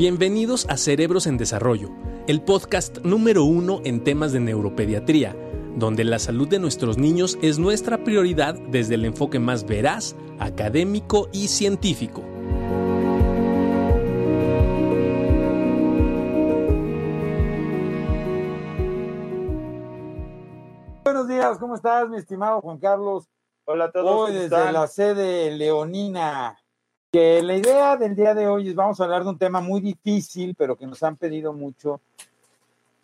Bienvenidos a Cerebros en Desarrollo, el podcast número uno en temas de neuropediatría, donde la salud de nuestros niños es nuestra prioridad desde el enfoque más veraz, académico y científico. Buenos días, ¿cómo estás, mi estimado Juan Carlos? Hola a todos. Hoy ¿cómo desde están? la sede leonina, que la idea del día de hoy es vamos a hablar de un tema muy difícil, pero que nos han pedido mucho,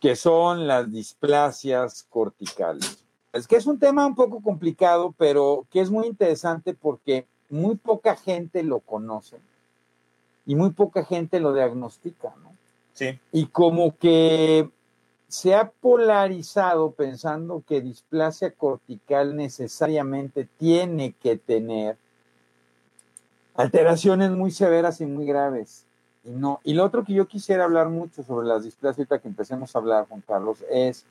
que son las displasias corticales. Es que es un tema un poco complicado, pero que es muy interesante porque muy poca gente lo conoce y muy poca gente lo diagnostica, ¿no? Sí, y como que se ha polarizado pensando que displasia cortical necesariamente tiene que tener alteraciones muy severas y muy graves. Y no. Y lo otro que yo quisiera hablar mucho sobre las displasias, ahorita que empecemos a hablar, Juan Carlos, es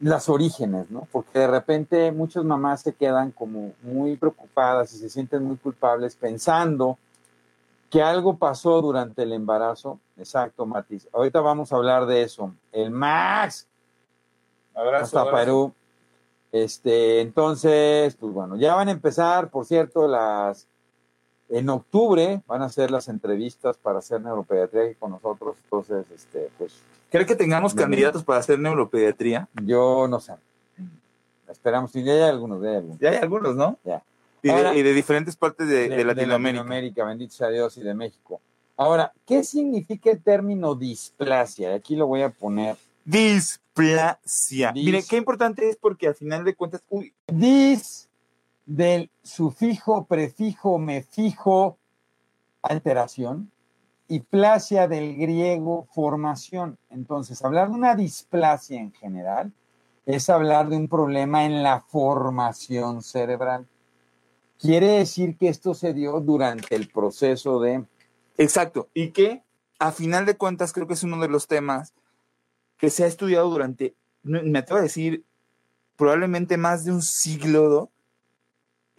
las orígenes, ¿no? Porque de repente muchas mamás se quedan como muy preocupadas y se sienten muy culpables pensando que algo pasó durante el embarazo. Exacto, Matis. Ahorita vamos a hablar de eso. El Max abrazo. hasta abrazo. Perú. Este, entonces, pues bueno, ya van a empezar, por cierto, las en octubre van a ser las entrevistas para hacer neuropediatría aquí con nosotros. Entonces, este, pues ¿Cree que tengamos Bien. candidatos para hacer neuropediatría? yo no sé. Esperamos, y ya hay algunos, ya hay algunos. Ya hay algunos, ¿no? Ya. Y de, y de diferentes partes de, de Latinoamérica. Latinoamérica, bendito sea Dios, y de México. Ahora, ¿qué significa el término displasia? Aquí lo voy a poner. Displasia. Dis- Mire, qué importante es porque al final de cuentas, uy, Dis del sufijo, prefijo, mefijo, alteración, y plasia del griego, formación. Entonces, hablar de una displasia en general es hablar de un problema en la formación cerebral. Quiere decir que esto se dio durante el proceso de exacto. Y que a final de cuentas creo que es uno de los temas que se ha estudiado durante, me atrevo a decir, probablemente más de un siglo.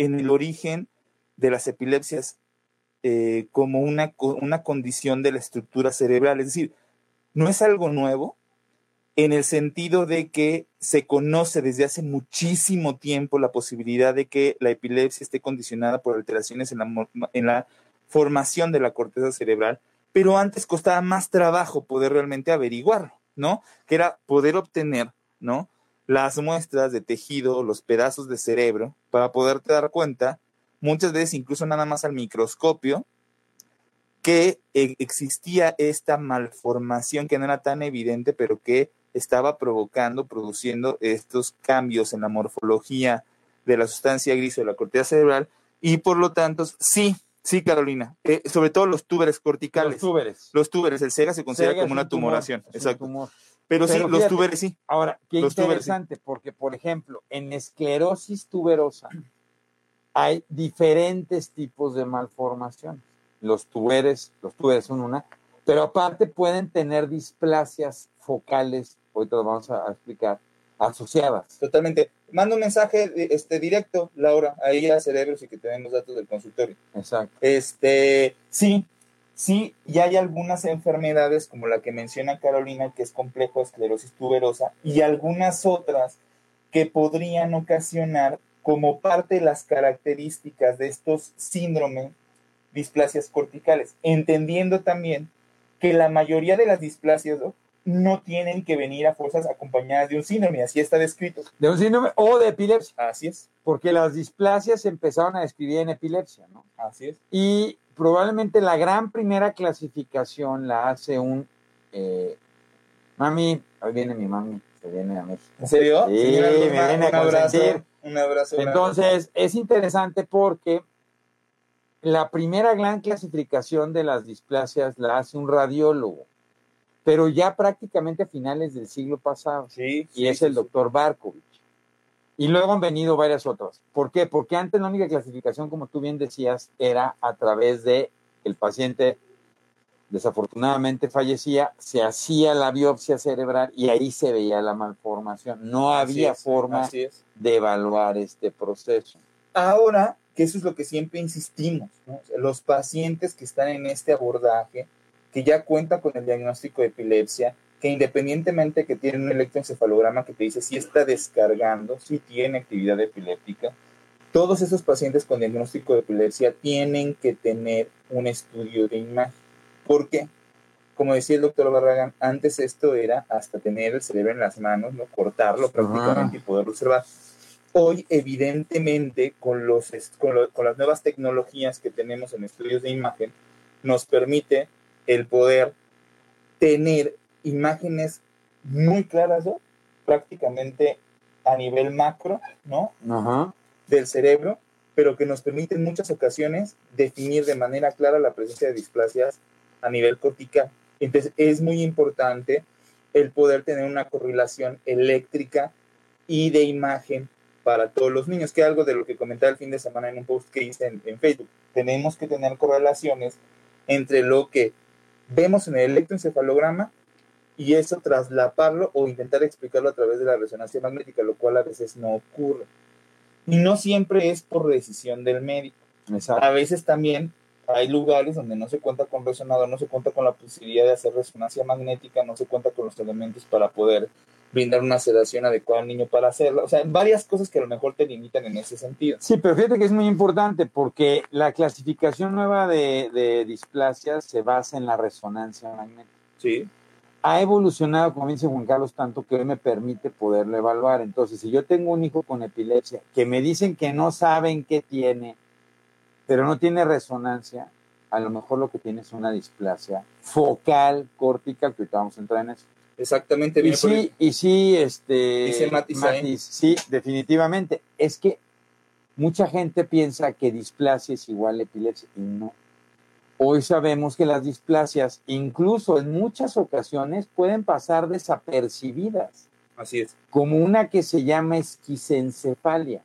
En el origen de las epilepsias eh, como una, una condición de la estructura cerebral. Es decir, no es algo nuevo en el sentido de que se conoce desde hace muchísimo tiempo la posibilidad de que la epilepsia esté condicionada por alteraciones en la, en la formación de la corteza cerebral, pero antes costaba más trabajo poder realmente averiguarlo, ¿no? Que era poder obtener, ¿no? Las muestras de tejido, los pedazos de cerebro, para poderte dar cuenta, muchas veces incluso nada más al microscopio, que eh, existía esta malformación que no era tan evidente, pero que estaba provocando, produciendo estos cambios en la morfología de la sustancia gris de la corteza cerebral, y por lo tanto, sí, sí, Carolina, eh, sobre todo los túberes corticales. los túberes. Los túberes, el SEGA se considera Sega como una un tumor, tumoración, un Pero, sí, los túberes sí. Ahora, qué Los túberes, sí. interesante, porque, por ejemplo, en esclerosis tuberosa hay diferentes tipos de malformaciones. Los tuberes, los túberes son una, pero aparte pueden tener displasias focales, ahorita lo vamos a, a explicar, asociadas. Totalmente. Manda un mensaje este, directo, Laura, ahí a Cerebros y que tenemos datos del consultorio. Exacto. Este, sí, sí, y hay algunas enfermedades como la que menciona Carolina, que es complejo esclerosis tuberosa, y algunas otras que podrían ocasionar como parte de las características de estos síndromes, displasias corticales, entendiendo también que la mayoría de las displasias. No tienen que venir a fuerzas acompañadas de un síndrome, así está descrito. De un síndrome o de epilepsia, Así es, porque las displasias se empezaron a describir en epilepsia, ¿no? así es. Y probablemente la gran primera clasificación la hace un... eh, mami, ahí viene mi mami, se viene a México. ¿En serio? Sí, Señora me viene a abrazo, consentir. un abrazo. Entonces, es interesante porque la primera gran clasificación de las displasias la hace un radiólogo, pero ya prácticamente a finales del siglo pasado, sí, y sí, es el doctor Barkovich. Y luego han venido varias otras. ¿Por qué? Porque antes la única clasificación, como tú bien decías, era a través de el paciente desafortunadamente fallecía, se hacía la biopsia cerebral y ahí se veía la malformación. No Así había es, forma de evaluar este proceso. Ahora, que eso es lo que siempre insistimos, los pacientes que están en este abordaje que ya cuenta con el diagnóstico de epilepsia, que independientemente que tiene un electroencefalograma que te dice si está descargando, si tiene actividad epiléptica, todos esos pacientes con diagnóstico de epilepsia tienen que tener un estudio de imagen. ¿Por qué? Como decía el doctor Barragán, antes esto era hasta tener el cerebro en las manos, ¿no? cortarlo prácticamente y poderlo observar. Hoy, evidentemente, con, los, con, con las nuevas tecnologías que tenemos en estudios de imagen, nos permite el poder tener imágenes muy claras, ¿no? prácticamente a nivel macro, ¿no? Ajá. Del cerebro, pero que nos permite en muchas ocasiones definir de manera clara la presencia de displasias a nivel cortical. Entonces, es muy importante el poder tener una correlación eléctrica y de imagen para todos los niños, que es algo de lo que comentaba el fin de semana en un post que hice en, en Facebook. Tenemos que tener correlaciones entre lo que vemos en el electroencefalograma y eso traslaparlo o intentar explicarlo a través de la resonancia magnética, lo cual a veces no ocurre. Y no siempre es por decisión del médico. Exacto. A veces también hay lugares donde no se cuenta con resonador, no se cuenta con la posibilidad de hacer resonancia magnética, no se cuenta con los elementos para poder brindar una sedación adecuada al niño para hacerlo. O sea, varias cosas que a lo mejor te limitan en ese sentido. Sí, pero fíjate que es muy importante porque la clasificación nueva de, de displasias se basa en la resonancia magnética. Sí. Ha evolucionado, como dice Juan Carlos, tanto que hoy me permite poderlo evaluar. Entonces, si yo tengo un hijo con epilepsia que me dicen que no saben qué tiene, pero no tiene resonancia, a lo mejor lo que tiene es una displasia focal cortical, que ahorita vamos a entrar en eso. Exactamente. Y sí, y sí, este. Dice sí, definitivamente. Es que mucha gente piensa que displasia es igual a epilepsia y no. Hoy sabemos que las displasias, incluso en muchas ocasiones, pueden pasar desapercibidas, Así es. como una que se llama esquisencefalia,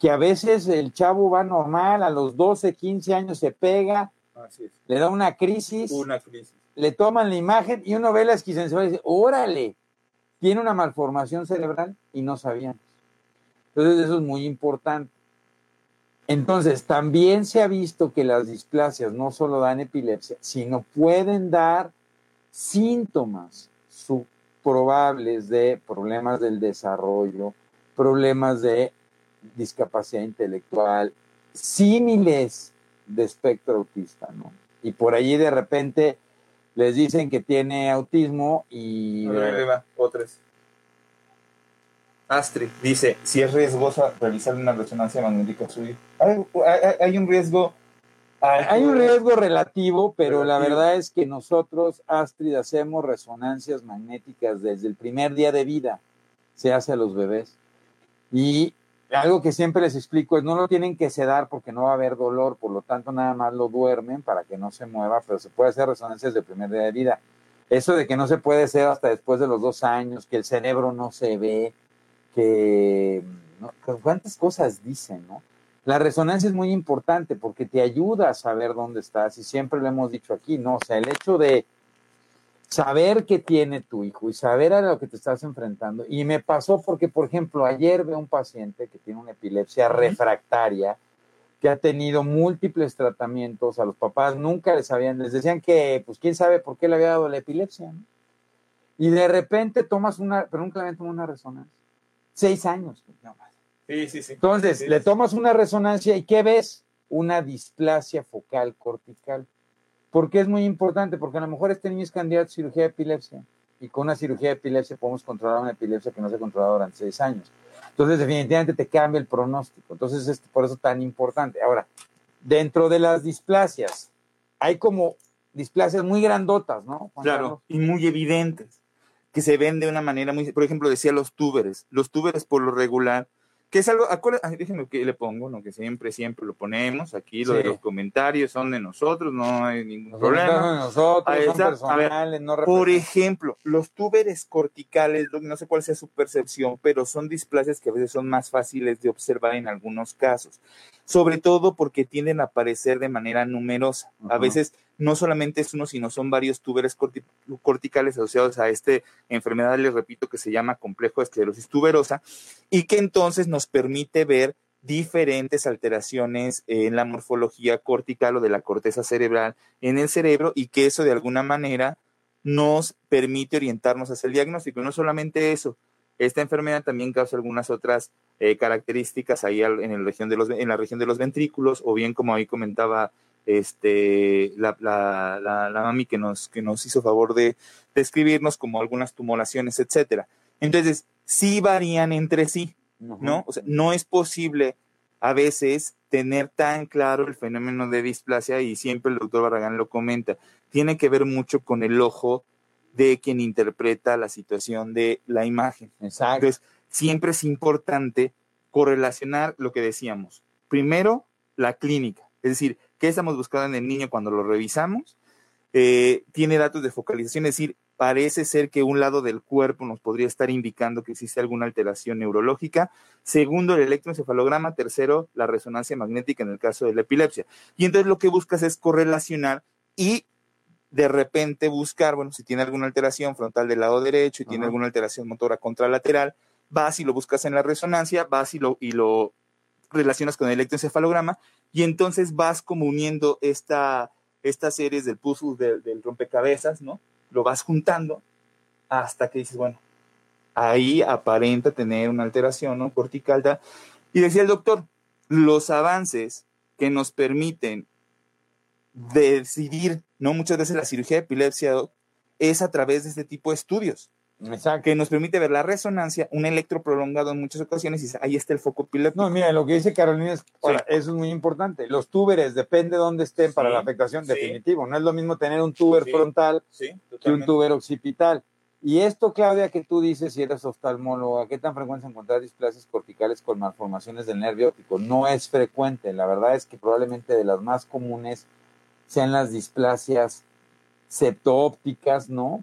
que a veces el chavo va normal, a los 12, 15 años se pega, Así es. le da una crisis, Una crisis. le toman la imagen y uno ve la esquisencefalia y dice, órale, tiene una malformación cerebral y no sabían. Entonces eso es muy importante. Entonces, también se ha visto que las displasias no solo dan epilepsia, sino pueden dar síntomas probables de problemas del desarrollo, problemas de discapacidad intelectual, símiles de espectro autista, ¿no? Y por allí de repente les dicen que tiene autismo y... A ver, ahí va, otras. Astrid dice, si es riesgosa realizar una resonancia magnética. Hay, hay- hay un riesgo. Hay un riesgo relativo, pero la Relativo. verdad es que nosotros, Astrid, hacemos resonancias magnéticas desde el primer día de vida. Se hace a los bebés. Y algo que siempre les explico es no lo tienen que sedar porque no va a haber dolor, por lo tanto nada más lo duermen para que no se mueva, pero se puede hacer resonancias del primer día de vida. Eso de que no se puede hacer hasta después de los dos años, que el cerebro no se ve, que cuántas cosas dicen, ¿no? La resonancia es muy importante porque te ayuda a saber dónde estás y siempre lo hemos dicho aquí, ¿no? O sea, el hecho de saber qué tiene tu hijo y saber a lo que te estás enfrentando. Y me pasó porque, por ejemplo, ayer veo un paciente que tiene una epilepsia refractaria, que ha tenido múltiples tratamientos, a los papás nunca les habían, les decían que, pues, quién sabe por qué le había dado la epilepsia, ¿no? Y de repente tomas una, pero nunca le habían tomado una resonancia. Seis años. no más. Sí, sí, sí. Entonces, Sí, le tomas una resonancia y ¿qué ves? Una displasia focal cortical. ¿Por qué es muy importante? Porque a lo mejor este niño es candidato a cirugía de epilepsia y con una cirugía de epilepsia podemos controlar una epilepsia que no se ha controlado durante seis años. Entonces, definitivamente te cambia el pronóstico. Entonces, es por eso tan importante. Ahora, dentro de las displasias, hay como displasias muy grandotas, ¿no? Juan Claro, Carlos? y muy evidentes, que se ven de una manera muy, por ejemplo, decía los túberes, los túberes por lo regular, que es algo, acuérdense, déjenme que le pongo, lo que siempre, siempre lo ponemos, aquí lo de los comentarios son de nosotros, no hay ningún problema. de nosotros, Ahí son. A ver, personales, no Por ejemplo, los túberes corticales, no sé cuál sea su percepción, pero son displasias que a veces son más fáciles de observar en algunos casos, sobre todo porque tienden a aparecer de manera numerosa. A veces no solamente es uno, sino son varios túberes corti- corticales asociados a esta enfermedad, les repito, que se llama complejo de esclerosis tuberosa, y que entonces nos permite ver diferentes alteraciones en la morfología cortical o de la corteza cerebral en el cerebro y que eso de alguna manera nos permite orientarnos hacia el diagnóstico. No solamente eso, esta enfermedad también causa algunas otras eh, características ahí en, la región de los, en la región de los ventrículos, o bien como ahí comentaba este, la, la, mami que nos, que nos hizo favor de describirnos como algunas tumoraciones, etcétera. Entonces, sí varían entre sí, ¿no? O sea, no es posible a veces tener tan claro el fenómeno de displasia y siempre el doctor Barragán lo comenta. Tiene que ver mucho con el ojo de quien interpreta la situación de la imagen. Exacto. Entonces, siempre es importante correlacionar lo que decíamos. Primero, la clínica, es decir, qué estamos buscando en el niño cuando lo revisamos. Eh, tiene datos de focalización, es decir, parece ser que un lado del cuerpo nos podría estar indicando que existe alguna alteración neurológica. Segundo, el electroencefalograma. Tercero, la resonancia magnética en el caso de la epilepsia. Y entonces lo que buscas es correlacionar y de repente buscar, bueno, si tiene alguna alteración frontal del lado derecho y tiene alguna alteración motora contralateral, vas y lo buscas en la resonancia, vas y lo, y lo relacionas con el electroencefalograma y entonces vas como uniendo esta, estas series del puzzle del, rompecabezas, ¿no? Lo vas juntando hasta que dices, bueno, ahí aparenta tener una alteración ¿no? cortical. Y decía el doctor, los avances que nos permiten decidir, ¿no? Muchas veces la cirugía de epilepsia es a través de este tipo de estudios. Exacto. Que nos permite ver la resonancia, un electro prolongado en muchas ocasiones y ahí está el foco epiléptico. No, mira, lo que dice Carolina es, eso es muy importante. Los túberes, depende de dónde estén para la afectación, definitivo. No es lo mismo tener un túber frontal que un túber occipital. Y esto, Claudia, que tú dices, si eres oftalmóloga, ¿qué tan frecuente encontrar displasias corticales con malformaciones del nervio óptico? No es frecuente. La verdad es que probablemente de las más comunes sean las displasias septoópticas, ¿no?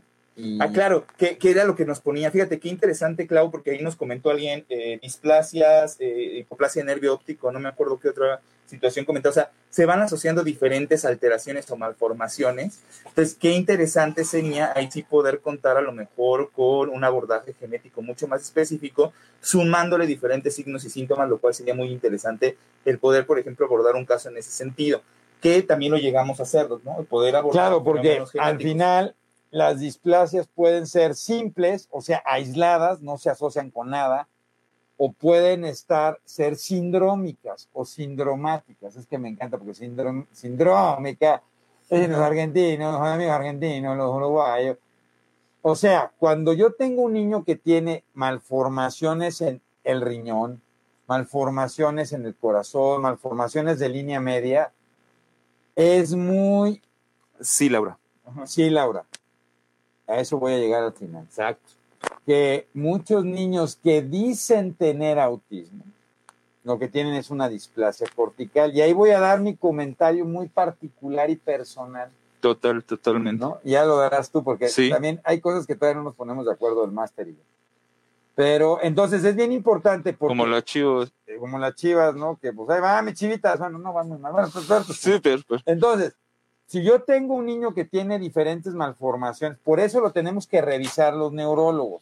Ah, claro, que, era lo que nos ponía. Fíjate qué interesante, Clau, porque ahí nos comentó alguien eh, displasias, eh, hipoplasia de nervio óptico, no me acuerdo qué otra situación comentó. O sea, se van asociando diferentes alteraciones o malformaciones. Entonces, qué interesante sería ahí sí poder contar a lo mejor con un abordaje genético mucho más específico, sumándole diferentes signos y síntomas, lo cual sería muy interesante el poder, por ejemplo, abordar un caso en ese sentido que también lo llegamos a hacer, ¿no? El poder abordar. Claro, porque al final las displasias pueden ser simples, o sea, aisladas, no se asocian con nada, o pueden estar, ser sindrómicas o sindromáticas. Es que me encanta porque sindrómica, es los argentinos, los amigos argentinos, los uruguayos. O sea, cuando yo tengo un niño que tiene malformaciones en el riñón, malformaciones en el corazón, malformaciones de línea media, es muy... Sí, Laura. Sí, Laura. A eso voy a llegar al final. Exacto. Que muchos niños que dicen tener autismo, lo que tienen es una displasia cortical. Y ahí voy a dar mi comentario muy particular y personal. Total, totalmente. ¿no? Ya lo darás tú, porque también hay cosas que todavía no nos ponemos de acuerdo el máster y yo. Pero entonces es bien importante porque... Como las chivas. Eh, como las chivas, ¿no? Que pues ahí va, mi chivitas. Bueno, no van muy mal. Bueno, pues, pues, sí, pero, pues. Entonces, si yo tengo un niño que tiene diferentes malformaciones, por eso lo tenemos que revisar los neurólogos.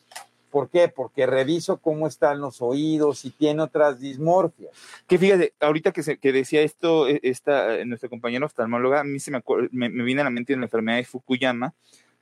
¿Por qué? Porque reviso cómo están los oídos, si tiene otras dismorfias. Que fíjate, ahorita que, se, decía esto, e, esta, eh, nuestra compañera oftalmóloga, a mí se me, me, me viene a la mente la enfermedad de Fukuyama,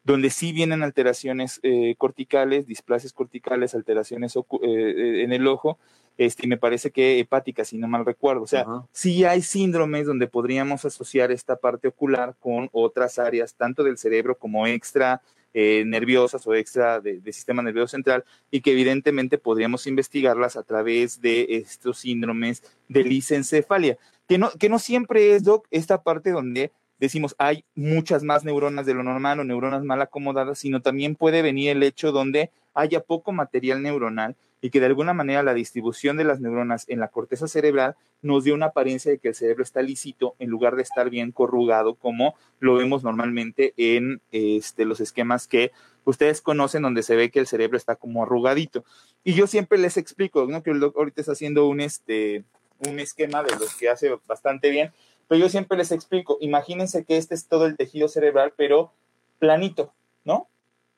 donde sí vienen alteraciones eh, corticales, displasias corticales, alteraciones eh, en el ojo, este, me parece que hepáticas, si no mal recuerdo. O sea, sí hay síndromes donde podríamos asociar esta parte ocular con otras áreas, tanto del cerebro como extra nerviosas o extra de, sistema nervioso central, y que evidentemente podríamos investigarlas a través de estos síndromes de lisencefalia. Que no, que no siempre es, Doc, esta parte donde decimos hay muchas más neuronas de lo normal o neuronas mal acomodadas, sino también puede venir el hecho donde haya poco material neuronal y que de alguna manera la distribución de las neuronas en la corteza cerebral nos dé una apariencia de que el cerebro está lícito en lugar de estar bien corrugado como lo vemos normalmente en este, los esquemas que ustedes conocen donde se ve que el cerebro está como arrugadito. Y yo siempre les explico, ¿no? que el ahorita está haciendo un, este, un esquema de los que hace bastante bien, pero yo siempre les explico, imagínense que este es todo el tejido cerebral, pero planito, ¿no?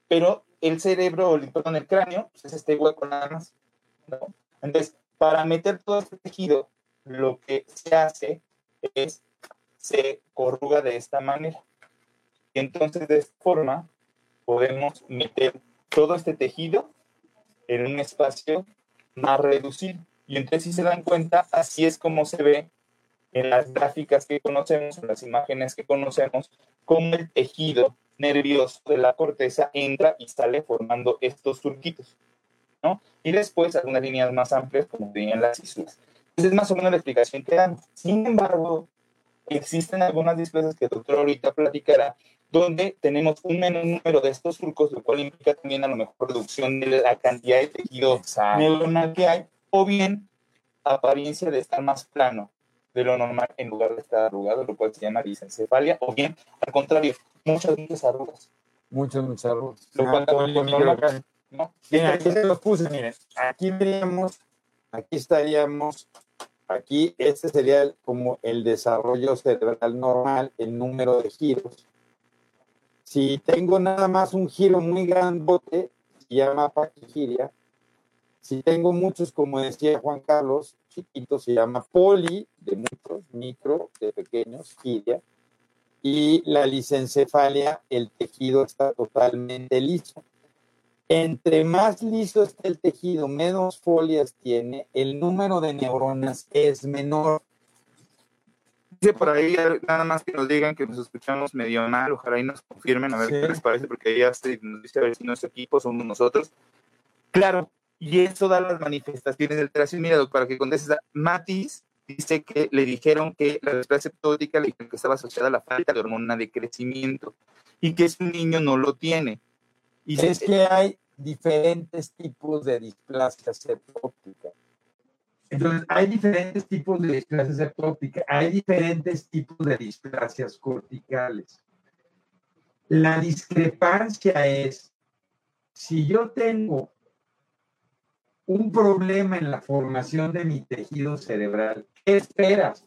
Pero el cerebro, perdón, el cráneo, pues es este hueco nada más, ¿no? Entonces, para meter todo este tejido lo que se hace es se corruga de esta manera. Y entonces de esta forma podemos meter todo este tejido en un espacio más reducido. Y entonces si se dan cuenta, así es como se ve en las gráficas que conocemos, en las imágenes que conocemos, cómo el tejido nervioso de la corteza entra y sale formando estos surquitos, ¿no? Y después algunas líneas más amplias como tenían las cisuras. Esa es más o menos la explicación que dan. Sin embargo, existen algunas displasias que el doctor ahorita platicará, donde tenemos un menor número de estos surcos, lo cual implica también a lo mejor reducción de la cantidad de tejido neuronal que hay, o bien apariencia de estar más plano de lo normal en lugar de estar arrugado, lo cual se llama disencefalia, o bien, al contrario, muchas, muchas arrugas. Muchas, muchas arrugas. Lo cual ah, ¿no? aquí se los puse, miren, aquí veríamos, aquí estaríamos Aquí este sería como el desarrollo cerebral normal, el número de giros. Si tengo nada más un giro muy grandote, se llama paquigiria. Si tengo muchos, como decía Juan Carlos, chiquitos, se llama poli, de muchos, micro, de pequeños, giria. Y la licencefalia, el tejido está totalmente liso. Entre más liso esté el tejido, menos folias tiene, el número de neuronas es menor. Dice por ahí, nada más que nos digan que nos escuchamos medio mal, ojalá y nos confirmen a ver qué les parece, porque ya se nos dice a ver si nuestro equipo somos nosotros. Claro, y eso da las manifestaciones de alteración. Mira, para que contestes, Matis dice que le dijeron que la displasia eptótica le que estaba asociada a la falta de hormona de crecimiento y que ese niño no lo tiene. Y es que hay diferentes tipos de displasia septóptica. Entonces, hay diferentes tipos de displasia septóptica, hay diferentes tipos de displasias corticales. La discrepancia es, si yo tengo un problema en la formación de mi tejido cerebral, ¿qué esperas?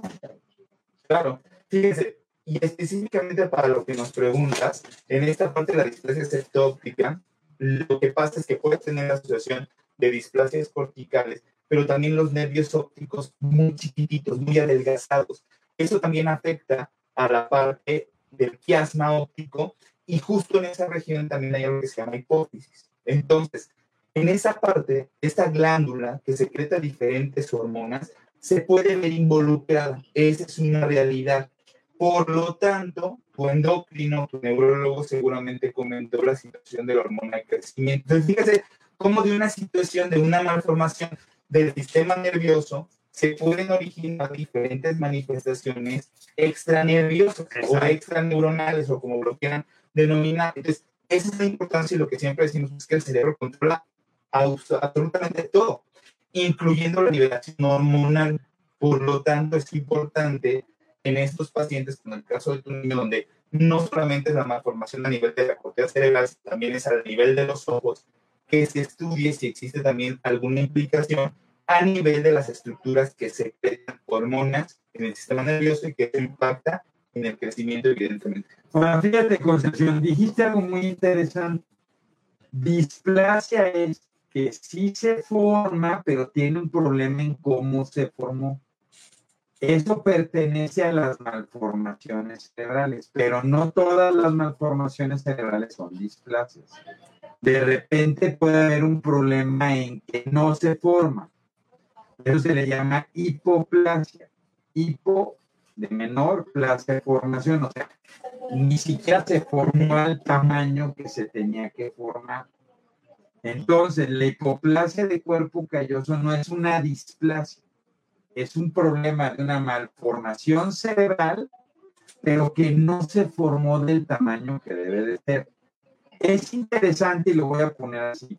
Claro, fíjense, y específicamente para lo que nos preguntas, en esta parte de la displasia septóptica, lo que pasa es que puede tener la asociación de displasias corticales, pero también los nervios ópticos muy chiquititos, muy adelgazados. Eso también afecta a la parte del quiasma óptico y justo en esa región también hay algo que se llama hipófisis. Entonces, en esa parte, esta glándula que secreta diferentes hormonas se puede ver involucrada. Esa es una realidad. Por lo tanto, tu endocrino, tu neurólogo seguramente comentó la situación de la hormona de crecimiento. Entonces, fíjese cómo de una situación de una malformación del sistema nervioso se pueden originar diferentes manifestaciones extranerviosas o extraneuronales o como lo quieran denominar. Entonces, esa es la importancia y lo que siempre decimos es que el cerebro controla absolutamente todo, incluyendo la liberación hormonal. Por lo tanto, es importante en estos pacientes, como el caso de tu niño, donde no solamente es la malformación a nivel de la corteza cerebral, también es a nivel de los ojos, que se estudie si existe también alguna implicación a nivel de las estructuras que secretan hormonas en el sistema nervioso y que eso impacta en el crecimiento, evidentemente. Bueno, fíjate, Concepción, dijiste algo muy interesante. Displasia es que sí se forma, pero tiene un problema en cómo se formó. Eso pertenece a las malformaciones cerebrales, pero no todas las malformaciones cerebrales son displasias. De repente puede haber un problema en que no se forma. Eso se le llama hipoplasia. Hipo de menor, plasia de formación, o sea, ni siquiera se formó al tamaño que se tenía que formar. Entonces, la hipoplasia de cuerpo calloso no es una displasia es un problema de una malformación cerebral, pero que no se formó del tamaño que debe de ser. Es interesante y lo voy a poner así.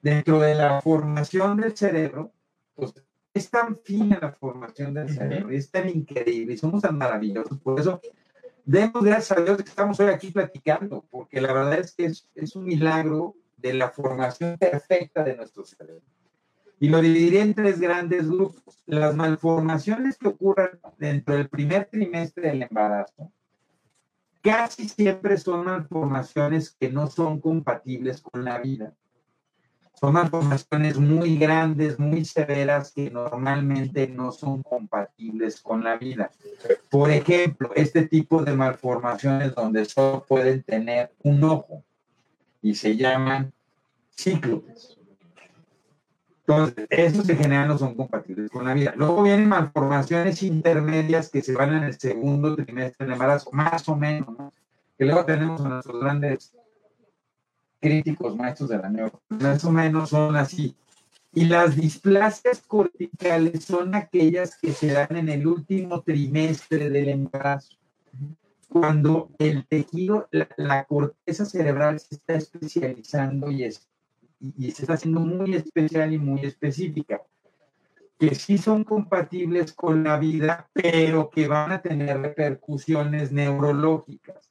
Dentro de la formación del cerebro, pues es tan fina la formación del cerebro es tan increíble y somos tan maravillosos. Por eso, demos gracias a Dios que estamos hoy aquí platicando, porque la verdad es que es, es un milagro de la formación perfecta de nuestro cerebro. Y lo dividiré en tres grandes grupos. Las malformaciones que ocurren dentro del primer trimestre del embarazo casi siempre son malformaciones que no son compatibles con la vida. son malformaciones muy grandes, muy severas que normalmente no son compatibles con la vida. Por ejemplo, este tipo de malformaciones donde solo pueden tener un ojo y se llaman cíclopes. Entonces, esos en general no son compatibles con la vida. Luego vienen malformaciones intermedias que se van en el segundo trimestre del embarazo, más o menos, ¿no? Que luego tenemos a nuestros grandes críticos maestros de la neuro, más o menos son así. Y las displasias corticales son aquellas que se dan en el último trimestre del embarazo, cuando el tejido, la, corteza cerebral se está especializando y, es, y, se está haciendo muy especial y muy específica, que sí son compatibles con la vida, pero que van a tener repercusiones neurológicas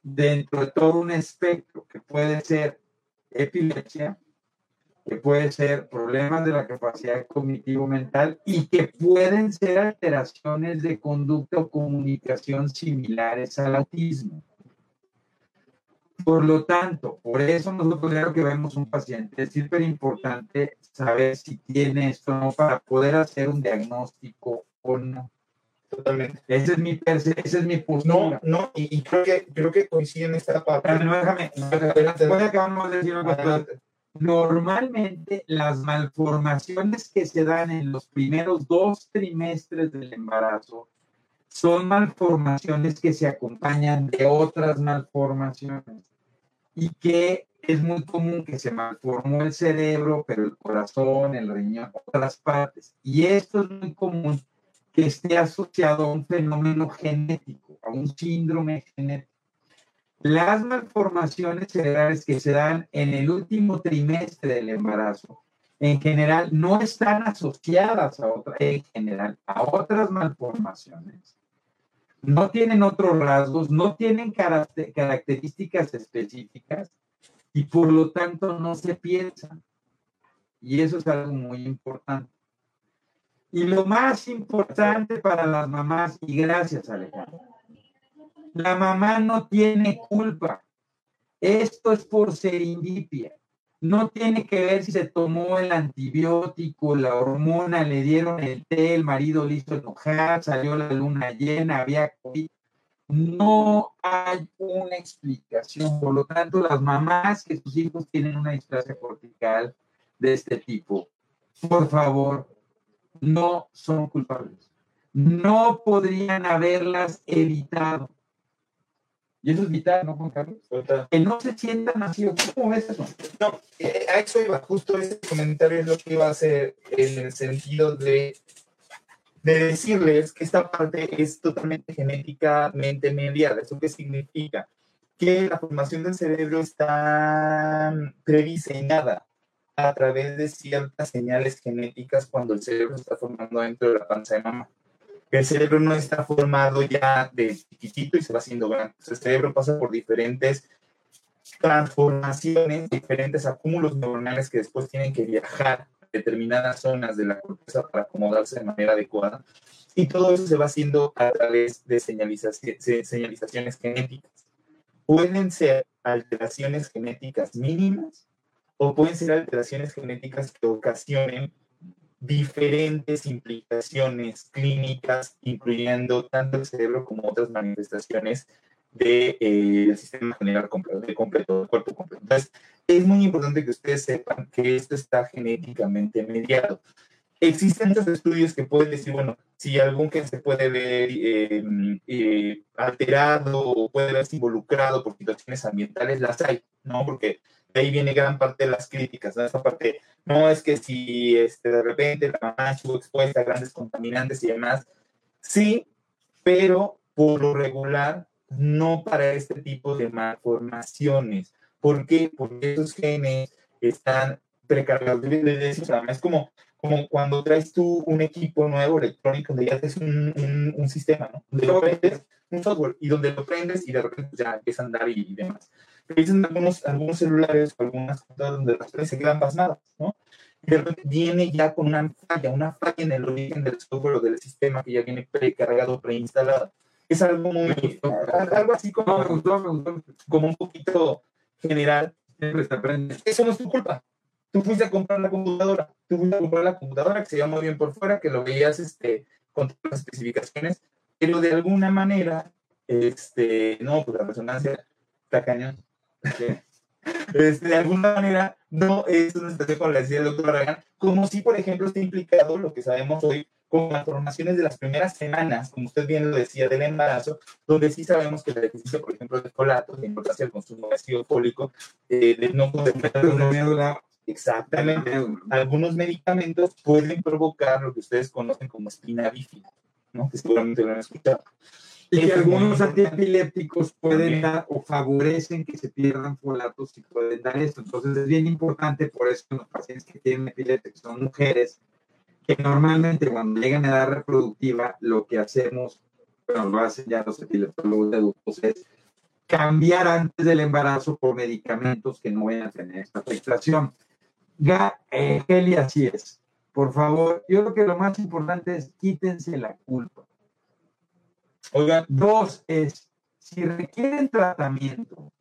dentro de todo un espectro que puede ser epilepsia, que puede ser problemas de la capacidad cognitivo-mental y que pueden ser alteraciones de conducta o comunicación similares al autismo. Por lo tanto, por eso nosotros creo que vemos un paciente, es súper importante saber si tiene esto o no para poder hacer un diagnóstico o no. Totalmente. Ese es mi, ese es mi postura. No, no, y, creo, que, creo que coincide en esta parte. no, déjame, voy a acabar de decir una Normalmente las malformaciones que se dan en los primeros dos trimestres del embarazo son malformaciones que se acompañan de otras malformaciones y que es muy común que se malformó el cerebro, pero el corazón, el riñón, otras partes. Y esto es muy común que esté asociado a un fenómeno genético, a un síndrome genético. Las malformaciones cerebrales que se dan en el último trimestre del embarazo, en general, no están asociadas a otra, en general, a otras malformaciones. No tienen otros rasgos, no tienen características específicas y por lo tanto no se piensan. Y eso es algo muy importante. Y lo más importante para las mamás, y gracias Alejandro, la mamá no tiene culpa. Esto es por serendipia. No tiene que ver si se tomó el antibiótico, la hormona, le dieron el té, el marido le hizo enojar, salió la luna llena, había COVID. No hay una explicación. Por lo tanto, las mamás que sus hijos tienen una displasia cortical de este tipo, por favor, no son culpables. No podrían haberlas evitado. Y eso es vital, ¿no, Juan Carlos? Que no se sientan así. ¿Cómo ves eso? No, eh, a eso iba. Justo ese comentario es lo que iba a hacer en el sentido de, de decirles que esta parte es totalmente genéticamente mediada. ¿Eso qué significa? Que la formación del cerebro está prediseñada a través de ciertas señales genéticas cuando el cerebro está formando dentro de la panza de mamá. El cerebro no está formado ya de chiquitito y se va haciendo grande. El cerebro pasa por diferentes transformaciones, diferentes acúmulos neuronales que después tienen que viajar a determinadas zonas de la corteza para acomodarse de manera adecuada. Y todo eso se va haciendo a través de señalizaciones genéticas. Pueden ser alteraciones genéticas mínimas o pueden ser alteraciones genéticas que ocasionen diferentes implicaciones clínicas, incluyendo tanto el cerebro como otras manifestaciones del de, eh, sistema general completo, completo, del cuerpo completo. Entonces, es muy importante que ustedes sepan que esto está genéticamente mediado. Existen muchos estudios que pueden decir, bueno, si algún que se puede ver eh, eh, alterado o puede verse involucrado por situaciones ambientales, las hay, ¿no? Porque ahí viene gran parte de las críticas, ¿no? Esa parte, no es que si este, de repente la mamá estuvo expuesta a grandes contaminantes y demás, sí, pero por lo regular, no para este tipo de malformaciones. ¿Por qué? Porque esos genes están precargados. Es como, como cuando traes tú un equipo nuevo electrónico donde ya tienes un, un, sistema, ¿no? Donde lo prendes, un software, y donde lo prendes y de repente ya empieza a andar y, y demás algunos, algunos celulares o algunas cosas donde las redes se quedan pasmadas, ¿no? Y de repente viene ya con una falla, una falla en el origen del software o del sistema que ya viene precargado, preinstalado. Es algo muy, algo así como, como un poquito general. Eso no es tu culpa. Tú fuiste a comprar la computadora, tú fuiste a comprar la computadora que se veía muy bien por fuera, que lo veías este, con todas las especificaciones, pero de alguna manera, este, no, pues la resonancia está cañón. Este, de alguna manera, no es una situación como la decía el doctor Barragán, como si, por ejemplo, esté implicado lo que sabemos hoy con formaciones de las primeras semanas, como usted bien lo decía, del embarazo, donde sí sabemos que el ejercicio, por ejemplo, de folato, de importancia del consumo de ácido fólico, eh, de no poder Exactamente. Algunos medicamentos pueden provocar lo que ustedes conocen como espina bífida, ¿no? que seguramente lo han escuchado. Y que algunos antiepilépticos pueden dar o favorecen que se pierdan folatos y pueden dar esto. Entonces es bien importante, por eso los pacientes que tienen epilepsia, que son mujeres, que normalmente cuando llegan a edad reproductiva, lo que hacemos, bueno, lo hacen ya los epileptólogos de adultos, es cambiar antes del embarazo por medicamentos que no vayan a tener esta afectación. Eh, Heli, así es. Por favor, yo creo que lo más importante es quítense la culpa. Oigan. Dos es, si requieren tratamiento,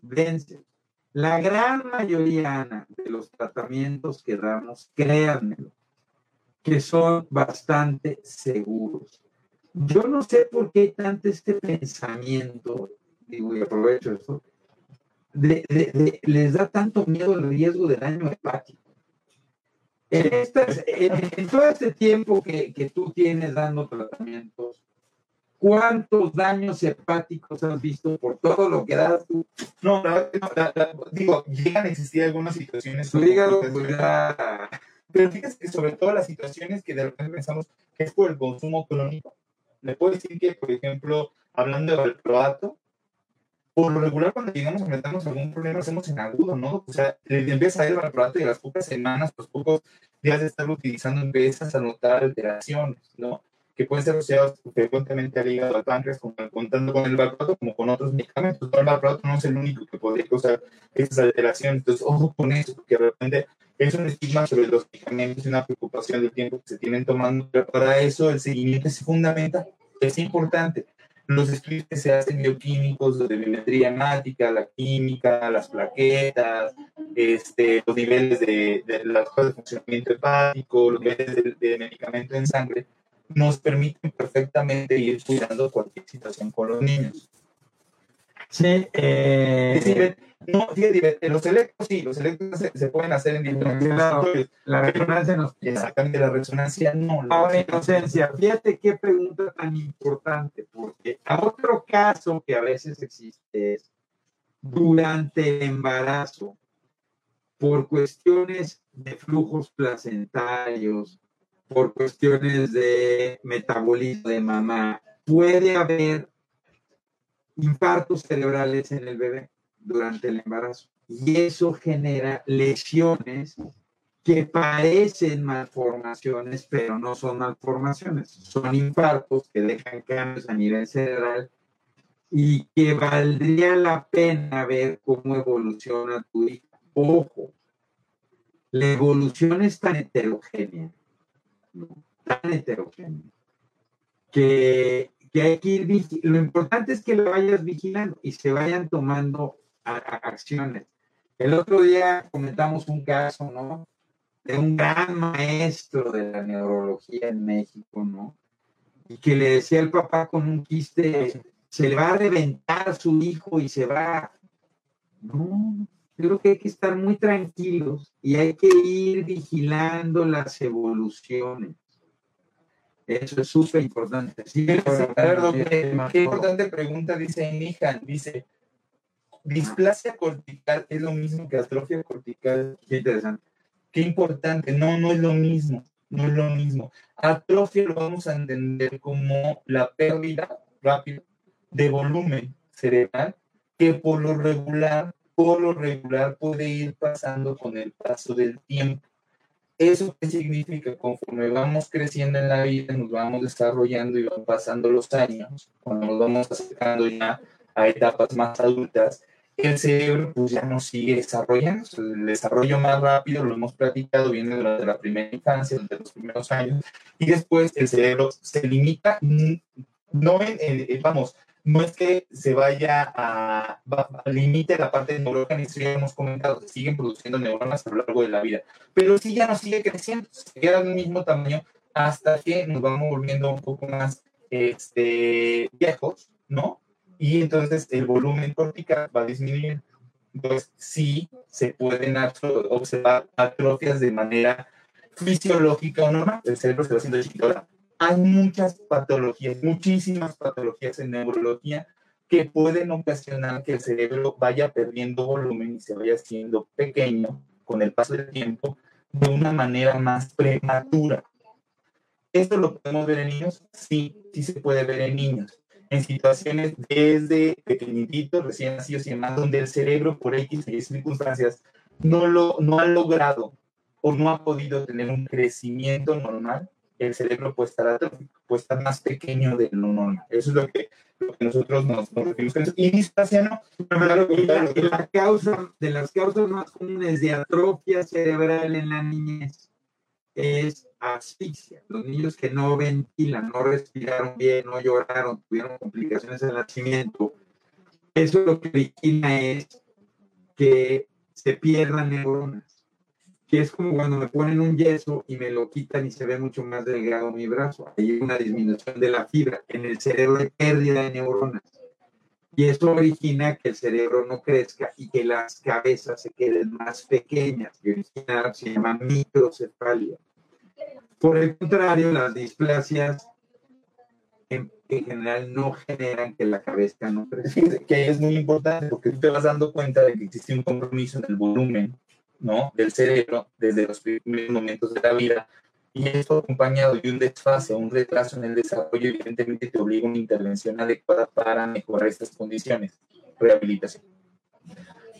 vence. La gran mayoría, de los tratamientos que damos, créanmelo, que son bastante seguros. Yo no sé por qué hay tanto este pensamiento, digo, y aprovecho esto, de, les da tanto miedo el riesgo de daño hepático. En, todo este tiempo que, tú tienes dando tratamientos, ¿cuántos daños hepáticos has visto por todo lo que das tú? No, digo, llegan a existir algunas situaciones. Tu hígado, pero fíjate que sobre todo las situaciones que de repente pensamos que es por el consumo crónico. Le puedo decir que, por ejemplo, hablando del valproato, por lo regular cuando llegamos a enfrentarnos a algún problema hacemos en agudo, ¿no? O sea, empieza a ir el valproato y a las pocas semanas, pues pocos días de estarlo utilizando empiezas a notar alteraciones, ¿no? Que pueden ser asociados frecuentemente al hígado, al páncreas, contando con el valproato como con otros medicamentos. el valproato no es el único que podría causar esas alteraciones. Entonces, ojo con eso, porque de repente es un estigma sobre los medicamentos y una preocupación del tiempo que se tienen tomando, pero para eso el seguimiento es fundamental, es importante. Los estudios que se hacen bioquímicos, de biometría hemática, la química, las plaquetas, este, los niveles de, de las cosas de funcionamiento hepático, los niveles de, de medicamento en sangre, nos permiten perfectamente ir cuidando cualquier situación con los niños. Sí, eh, no, los electros sí, los electros se, pueden hacer en diferentes La resonancia no. Exactamente, la resonancia no. Ahora, inocencia, fíjate qué pregunta tan importante, porque a otro caso que a veces existe es durante el embarazo, por cuestiones de flujos placentarios, por cuestiones de metabolismo de mamá, puede haber infartos cerebrales en el bebé durante el embarazo. Y eso genera lesiones que parecen malformaciones, pero no son malformaciones, son infartos que dejan cambios a nivel cerebral y que valdría la pena ver cómo evoluciona tu hija. Ojo, la evolución es tan heterogénea tan heterogéneo que, que hay que ir Lo importante es que lo vayas vigilando y se vayan tomando acciones. El otro día comentamos un caso, ¿no? De un gran maestro de la neurología en México, ¿no? Y que le decía al papá con un quiste, se le va a reventar su hijo y se va. No, yo creo que hay que estar muy tranquilos y hay que ir vigilando las evoluciones. Eso es súper importante. Sí, qué importante pregunta dice Nihan. Dice, displasia cortical es lo mismo que atrofia cortical. Qué interesante. Qué importante. No, no es lo mismo. No es lo mismo. Atrofia lo vamos a entender como la pérdida rápida de volumen cerebral que por lo regular por lo regular puede ir pasando con el paso del tiempo. ¿Eso qué significa? Conforme vamos creciendo en la vida, nos vamos desarrollando y van pasando los años, cuando nos vamos acercando ya a etapas más adultas, el cerebro pues ya no sigue desarrollando. El desarrollo más rápido, lo hemos platicado, viene durante la primera infancia, durante los primeros años, y después el cerebro se limita, no en, vamos, no es que se vaya a, limite la parte de neurógena, eso ya hemos comentado, se siguen produciendo neuronas a lo largo de la vida, pero sí ya no sigue creciendo, se queda del mismo tamaño hasta que nos vamos volviendo un poco más este, viejos, ¿no? Y entonces el volumen cortical va disminuyendo. Entonces sí se pueden observar atrofias de manera fisiológica o normal, el cerebro se va haciendo chiquito hay muchas patologías, muchísimas patologías en neurología que pueden ocasionar que el cerebro vaya perdiendo volumen y se vaya haciendo pequeño con el paso del tiempo de una manera más prematura. ¿Esto lo podemos ver en niños? Sí, sí se puede ver en niños. En situaciones desde pequeñitos, recién nacidos y demás, donde el cerebro, por X y circunstancias, no, lo, no ha logrado o no ha podido tener un crecimiento normal, el cerebro puede estar puede estar más pequeño de lo normal. Eso es lo que, lo que nosotros nos, nos referimos. Y displasia la, causa, de las causas más comunes de atrofia cerebral en la niñez es asfixia. Los niños que no ventilan, no respiraron bien, no lloraron, tuvieron complicaciones el nacimiento, eso lo que origina es que se pierdan neuronas que es como cuando me ponen un yeso y me lo quitan y se ve mucho más delgado mi brazo. Hay una disminución de la fibra. En el cerebro hay pérdida de neuronas. Y eso origina que el cerebro no crezca y que las cabezas se queden más pequeñas. Y origina, se llama microcefalia. Por el contrario, las displasias en, en, general no generan que la cabeza no crezca. Que es muy importante porque tú te vas dando cuenta de que existe un compromiso en el volumen ¿no? del cerebro desde los primeros momentos de la vida. Y esto acompañado de un desfase un retraso en el desarrollo, evidentemente te obliga a una intervención adecuada para mejorar estas condiciones. Rehabilitación.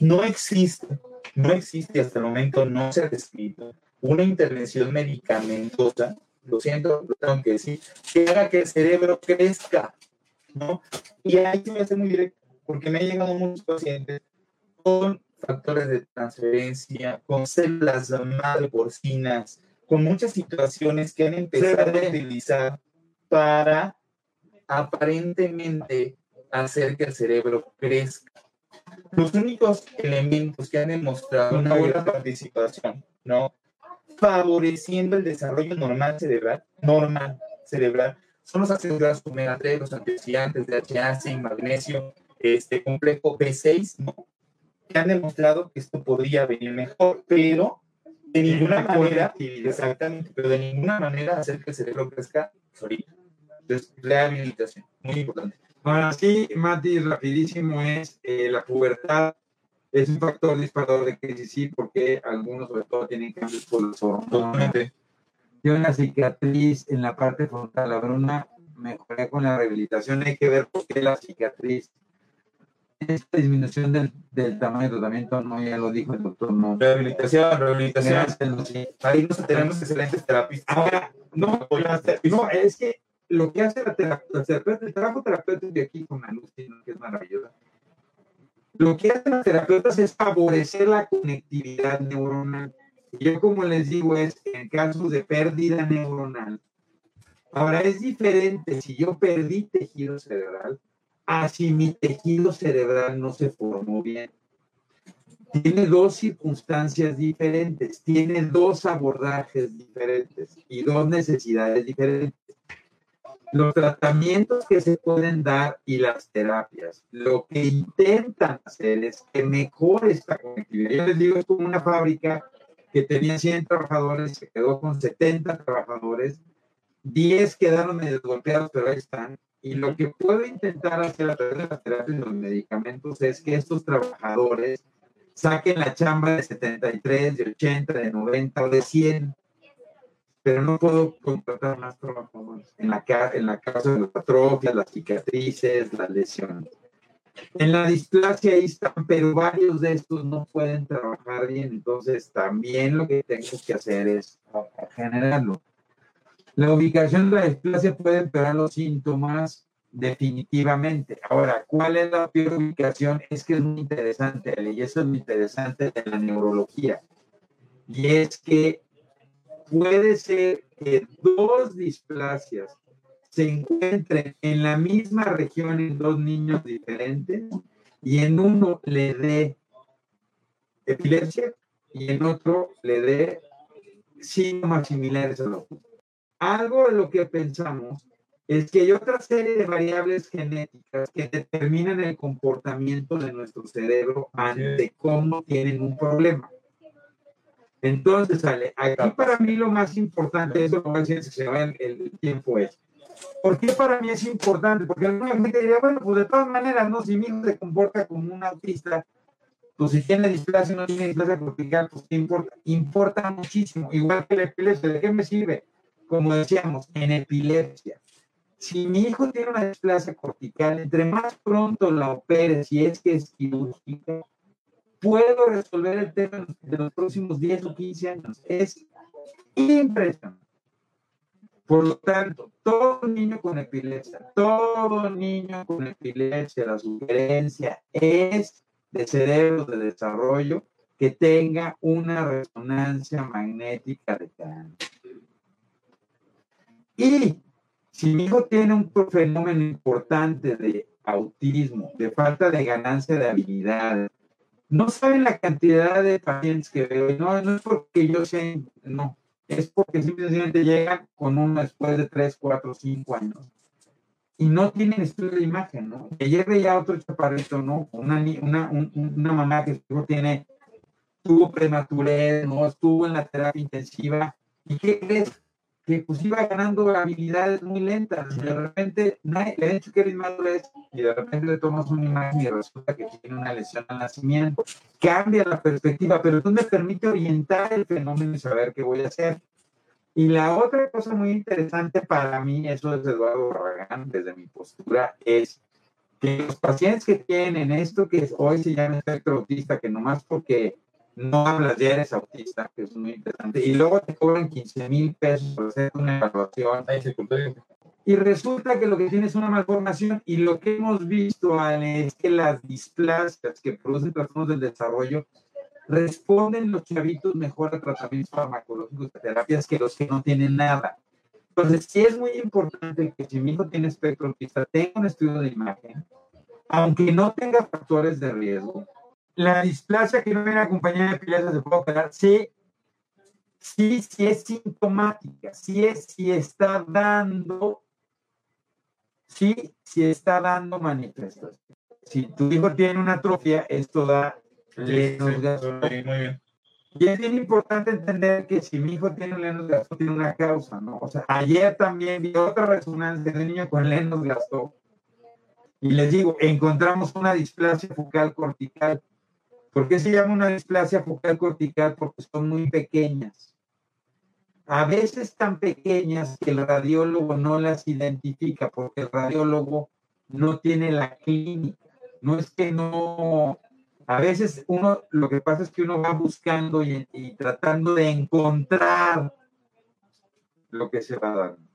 No existe, no existe hasta el momento, no se ha descrito una intervención medicamentosa, lo siento, lo tengo que decir, que haga que el cerebro crezca, ¿no? Y ahí se me hace muy directo, porque me han llegado muchos pacientes con factores de transferencia, con células madre porcinas, con muchas situaciones que han empezado a utilizar para aparentemente hacer que el cerebro crezca. Los únicos elementos que han demostrado una buena participación, ¿no? Favoreciendo el desarrollo normal cerebral, normal cerebral, son los ácidos omega 3, los antioxidantes, DHA, zinc, magnesio, este complejo B6, ¿no? Han demostrado que esto podría venir mejor, pero de ninguna manera, exactamente, pero de ninguna manera hacer que el cerebro crezca solito. Entonces, rehabilitación, muy importante. Ahora sí, Mati, rapidísimo es eh, la pubertad. Es un factor disparador de crisis, sí, porque algunos sobre todo tienen cambios por los hormonas. Yo en la cicatriz, en la parte frontal, la bruna, mejoré con la rehabilitación. Hay que ver por qué la cicatriz esta disminución del, del, tamaño de tratamiento, no, ya lo dijo el doctor, no. Rehabilitación, rehabilitación. Ahí nos tenemos excelentes terapias. Ahora, no, no, es que lo que hace la terapia, el trabajo terapéutico de aquí con la luz, que es maravilloso. Lo que hacen los terapeutas es favorecer la conectividad neuronal. Yo, como les digo, es en casos de pérdida neuronal. Ahora, es diferente si yo perdí tejido cerebral así mi tejido cerebral no se formó bien. Tiene dos circunstancias diferentes, tiene dos abordajes diferentes y dos necesidades diferentes. Los tratamientos que se pueden dar y las terapias, lo que intentan hacer es que mejore esta conectividad. Yo les digo, es como una fábrica que tenía 100 trabajadores, se quedó con 70 trabajadores, 10 quedaron medio golpeados, pero ahí están, y lo que puedo intentar hacer a través de la terapia y los medicamentos es que estos trabajadores saquen la chamba de 73, de 80, de 90 o de 100, pero no puedo contratar más trabajadores en la, en la causa de las atrofias, las cicatrices, las lesiones. En la displasia ahí están, pero varios de estos no pueden trabajar bien, entonces también lo que tengo que hacer es generarlo. La ubicación de la displasia puede empeorar los síntomas definitivamente. Ahora, ¿cuál es la ubicación? Es que es muy interesante, y eso es muy interesante de la neurología. Y es que puede ser que dos displasias se encuentren en la misma región en dos niños diferentes y en uno le dé epilepsia y en otro le dé síntomas similares a los Algo de lo que pensamos es que hay otra serie de variables genéticas que determinan el comportamiento de nuestro cerebro ante cómo tienen un problema. Entonces, sale, aquí para mí lo más importante, eso lo voy a decir, se va el, el tiempo es. ¿Por qué para mí es importante? Porque alguna gente diría, bueno, pues de todas maneras, ¿no? Si mi hijo se comporta como un autista, pues si tiene displasia o no tiene displasia cortical, pues importa? Importa muchísimo. Igual que la epilepsia, ¿de qué me sirve? Como decíamos, en epilepsia. Si mi hijo tiene una displasia cortical, entre más pronto la opere, si es que es quirúrgica, puedo resolver el tema de los próximos 10 o 15 años. Es impresionante. Por lo tanto, todo niño con epilepsia, todo niño con epilepsia, la sugerencia es de cerebro de desarrollo que tenga una resonancia magnética de cáncer. Y si mi hijo tiene un fenómeno importante de autismo, de falta de ganancia de habilidades, no saben la cantidad de pacientes que veo. No, no es porque yo sé, no. Es porque simplemente llegan con uno después de 3, 4, 5 años. Y no tienen estudio de imagen, ¿no? Ayer veía otro chaparrito, ¿no? Una, una, una mamá que tiene, tuvo prematurez, ¿no? Estuvo en la terapia intensiva. ¿Y qué crees? Que pues iba ganando habilidades muy lentas. De repente le han dicho que eres madurez y de repente le tomas una imagen y resulta que tiene una lesión al nacimiento. Cambia la perspectiva, pero tú me permite orientar el fenómeno y saber qué voy a hacer. Y la otra cosa muy interesante para mí, eso es Eduardo Barragán, desde mi postura, es que los pacientes que tienen esto que hoy se llama espectro autista, que nomás porque no hablas, ya eres autista, que es muy interesante, y luego te cobran 15 mil pesos por hacer una evaluación. Y resulta que lo que tienes es una malformación, y lo que hemos visto, Ale, es que las displasias que producen trastornos del desarrollo responden los chavitos mejor a tratamientos farmacológicos de terapias que los que no tienen nada. Entonces, sí es muy importante que si mi hijo tiene espectro autista, tenga un estudio de imagen, aunque no tenga factores de riesgo, la displasia que no viene acompañada de epilepsia se puede quedar, sí, sí, sí es sintomática, sí es, sí está dando, sí, sí está dando manifestación. Si tu hijo tiene una atrofia, esto da lenos Y es bien importante entender que si mi hijo tiene lenos gasto, tiene una causa, ¿no? O sea, ayer también vi otra resonancia de un niño con lenos gasto. Y les digo, encontramos una displasia focal cortical ¿Por qué se llama una displasia focal cortical? Porque son muy pequeñas. A veces tan pequeñas que el radiólogo no las identifica porque el radiólogo no tiene la clínica. No es que no... A veces uno, lo que pasa es que uno va buscando y, tratando de encontrar lo que se va dando.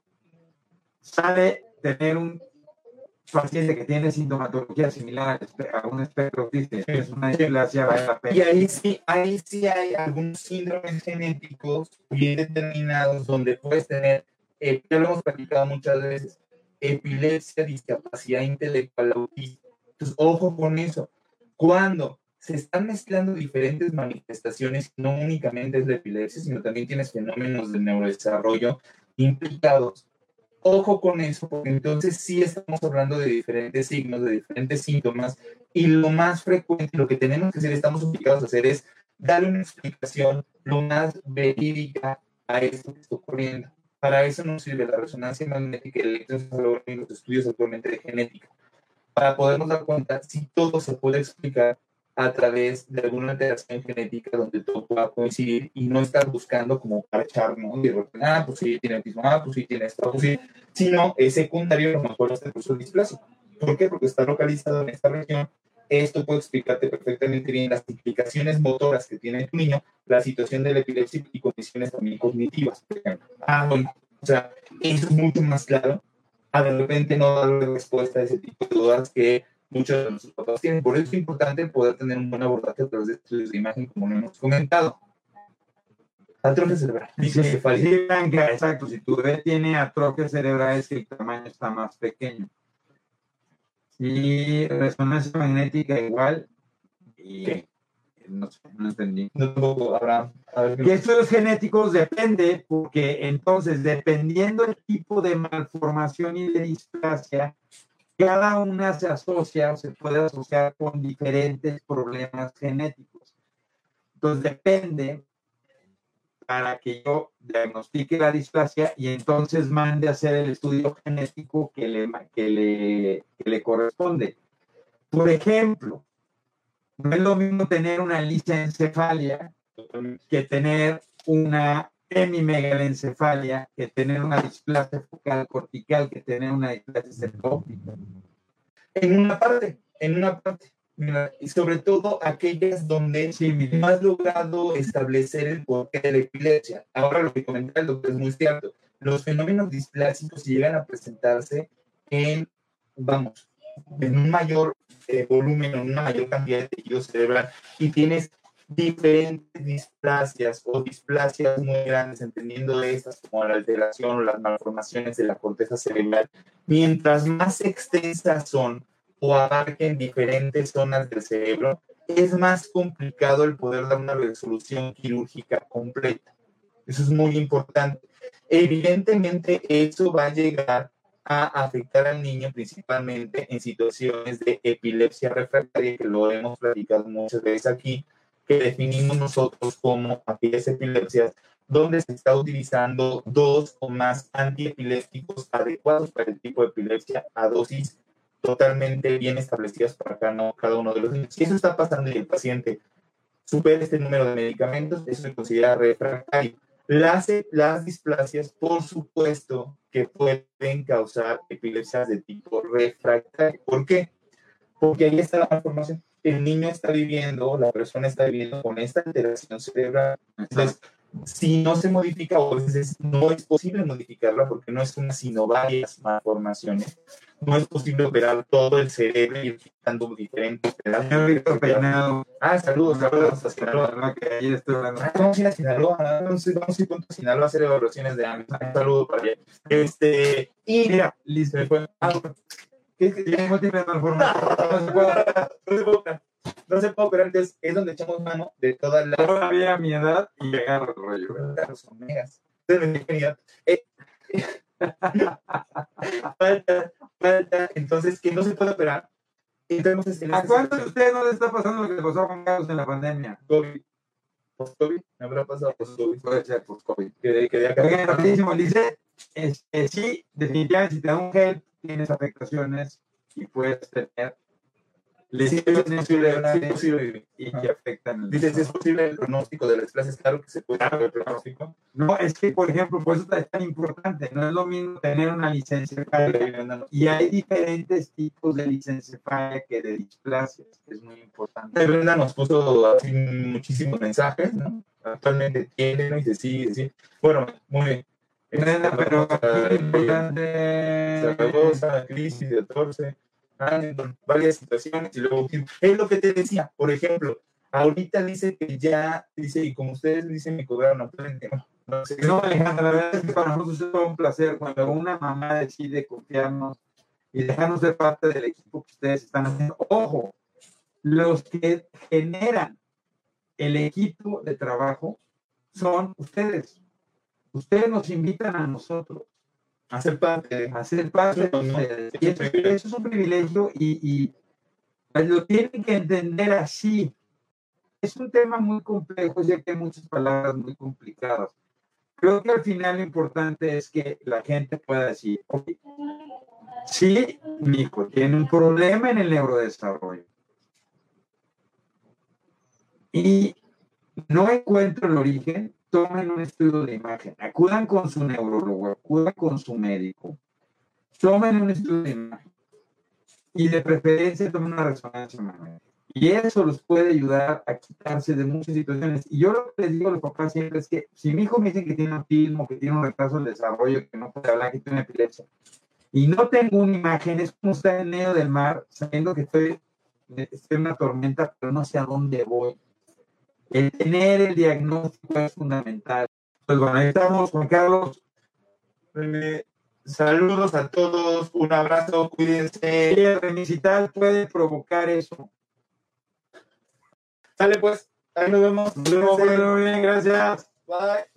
Sale tener un paciente que tiene sintomatología similar a un espectro autista, es una displasia, vale la pena. Y ahí sí, ahí sí hay algunos síndromes genéticos bien determinados donde puedes tener, eh, ya lo hemos platicado muchas veces, epilepsia, discapacidad intelectual, autismo. Entonces, ojo con eso. Cuando se están mezclando diferentes manifestaciones, no únicamente es la epilepsia, sino también tienes fenómenos de neurodesarrollo implicados Ojo con eso, porque entonces sí estamos hablando de diferentes signos, de diferentes síntomas, y lo más frecuente, lo que tenemos que hacer, estamos obligados a hacer es darle una explicación lo más verídica a esto que está ocurriendo. Para eso nos sirve la resonancia magnética, el electroencefalograma y los estudios actualmente de genética, para podernos dar cuenta si todo se puede explicar a través de alguna alteración genética donde todo pueda coincidir y no estar buscando como parchar, ¿no? Y de ah, pues sí, tiene autismo, ah, pues sí, tiene esto, pues sí, sino es secundario a lo mejor este de displasia. ¿Por qué? Porque está localizado en esta región. Esto puede explicarte perfectamente bien las implicaciones motoras que tiene tu niño, la situación de la epilepsia y condiciones también cognitivas, por ejemplo. Ah, bueno, o sea, eso es mucho más claro a de repente no darle respuesta a ese tipo de dudas que muchos de nuestros papás tienen. Por eso es importante poder tener un buen abordaje a través de estudios de imagen, como lo hemos comentado. Atrofia cerebral. Sí, sí, vean que, exacto, si tu bebé tiene atrofia cerebral es que el tamaño está más pequeño. Y resonancia magnética igual. Y ¿Qué? no sé, no entendí. No tampoco habrá. a ver, Y estudios genéticos depende, porque entonces, dependiendo del tipo de malformación y de displasia, cada una se asocia o se puede asociar con diferentes problemas genéticos. Entonces, depende para que yo diagnostique la displasia y entonces mande a hacer el estudio genético que le, que le, que le corresponde. Por ejemplo, no es lo mismo tener una lisencefalia que tener una hemimegalencefalia, que tener una displasia focal cortical, que tener una displasia cefalópica. En una parte, en una parte. Mira, y sobre todo aquellas donde Sí, no has logrado establecer el porqué de la epilepsia. Ahora lo que comentaba el doctor es muy cierto. Los fenómenos displásicos llegan a presentarse en, vamos, en un mayor eh, volumen, en una mayor cantidad de tejido cerebral y tienes diferentes displasias o displasias muy grandes, entendiendo estas como la alteración o las malformaciones de la corteza cerebral. Mientras más extensas son, o abarquen diferentes zonas del cerebro, es más complicado el poder dar una resolución quirúrgica completa. Eso es muy importante. Evidentemente, eso va a llegar a afectar al niño principalmente en situaciones de epilepsia refractaria, que lo hemos platicado muchas veces aquí, que definimos nosotros como aquellas epilepsias donde se está utilizando dos o más antiepilépticos adecuados para el tipo de epilepsia a dosis totalmente bien establecidas para cada, cada uno de los niños. Si eso está pasando y el paciente supera este número de medicamentos, eso se considera refractario. Las, las displasias, por supuesto, que pueden causar epilepsias de tipo refractario. ¿Por qué? Porque ahí está la malformación. El niño está viviendo, la persona está viviendo con esta alteración cerebral. Entonces, si no se modifica o a veces no es posible modificarla porque no es una sino varias malformaciones, no es posible operar todo el cerebro y quitando diferentes pedazos. Señor Víctor Peinado, Ah, saludos, saludos a Sinaloa. Sinaloa, que ayer estoy hablando. Ah, vamos a ir a Sinaloa, vamos a ir, vamos a ir a Sinaloa a hacer evaluaciones de AMES. Un saludo para allá. Este, y Mira, listo. Me fue. Ah, ¿qué- qué- Tiene múltiples malformaciones. No se puede. operar. Entonces es donde echamos mano de todas las Todavía mi edad y agarro rollo. los omegas. Infinidad. Eh, falta, falta, entonces, que no se puede operar. Entonces, en ¿A cuántos de ustedes no les está pasando lo que le pasó a Juan Carlos en la pandemia? COVID, post-COVID, me habrá pasado post-COVID. Puede ser por COVID. Quedé, quedé acá. Oigan, rapidísimo, dice, este, sí, definitivamente, si te da un gel, tienes afectaciones y puedes tener Sí, es lesiones posible, sí, es posible y que afectan Dices, ¿es posible el pronóstico de las clases? Claro que se puede hacer el pronóstico. No, es que, por ejemplo, por eso es tan importante. No es lo mismo tener una licencia y hay diferentes tipos de licencia que de displasias, que es muy importante. Brenda nos puso así muchísimos mensajes, ¿no? Actualmente tiene, ¿no? Y dice, sí, sí. Bueno, muy bien. Brenda, pero aquí importante... Zaragoza, crisis de 14, Anderson, varias situaciones y luego es lo que te decía, por ejemplo, ahorita dice que ya, dice, y como ustedes dicen, me cobraron actualmente, no, no Alejandra, la verdad es que para nosotros todo un placer cuando una mamá decide confiarnos y dejarnos ser parte del equipo que ustedes están haciendo. Ojo, los que generan el equipo de trabajo son ustedes. Ustedes nos invitan a nosotros hacer parte, a ser parte de ustedes. Eso, eso es un privilegio y, y pues lo tienen que entender así. Es un tema muy complejo, ya que hay muchas palabras muy complicadas. Creo que al final lo importante es que la gente pueda decir, ok, sí, mi hijo tiene un problema en el neurodesarrollo. Y no encuentro el origen, tomen un estudio de imagen, acudan con su neurólogo, acudan con su médico, tomen un estudio de imagen y de preferencia tomen una resonancia magnética. Y eso los puede ayudar a quitarse de muchas situaciones. Y yo lo que les digo a los papás siempre es que si mi hijo me dice que tiene autismo, que tiene un retraso del desarrollo, que no puede hablar, que tiene epilepsia, y no tengo una imagen, es como estar en medio del mar, sabiendo que estoy, estoy en una tormenta, pero no sé a dónde voy. El tener el diagnóstico es fundamental. Pues bueno, ahí estamos, Juan Carlos. Eh, saludos a todos, un abrazo, cuídense. El remisital puede provocar eso. Sale pues, ahí nos vemos. Nos vemos, bien, gracias. Bye.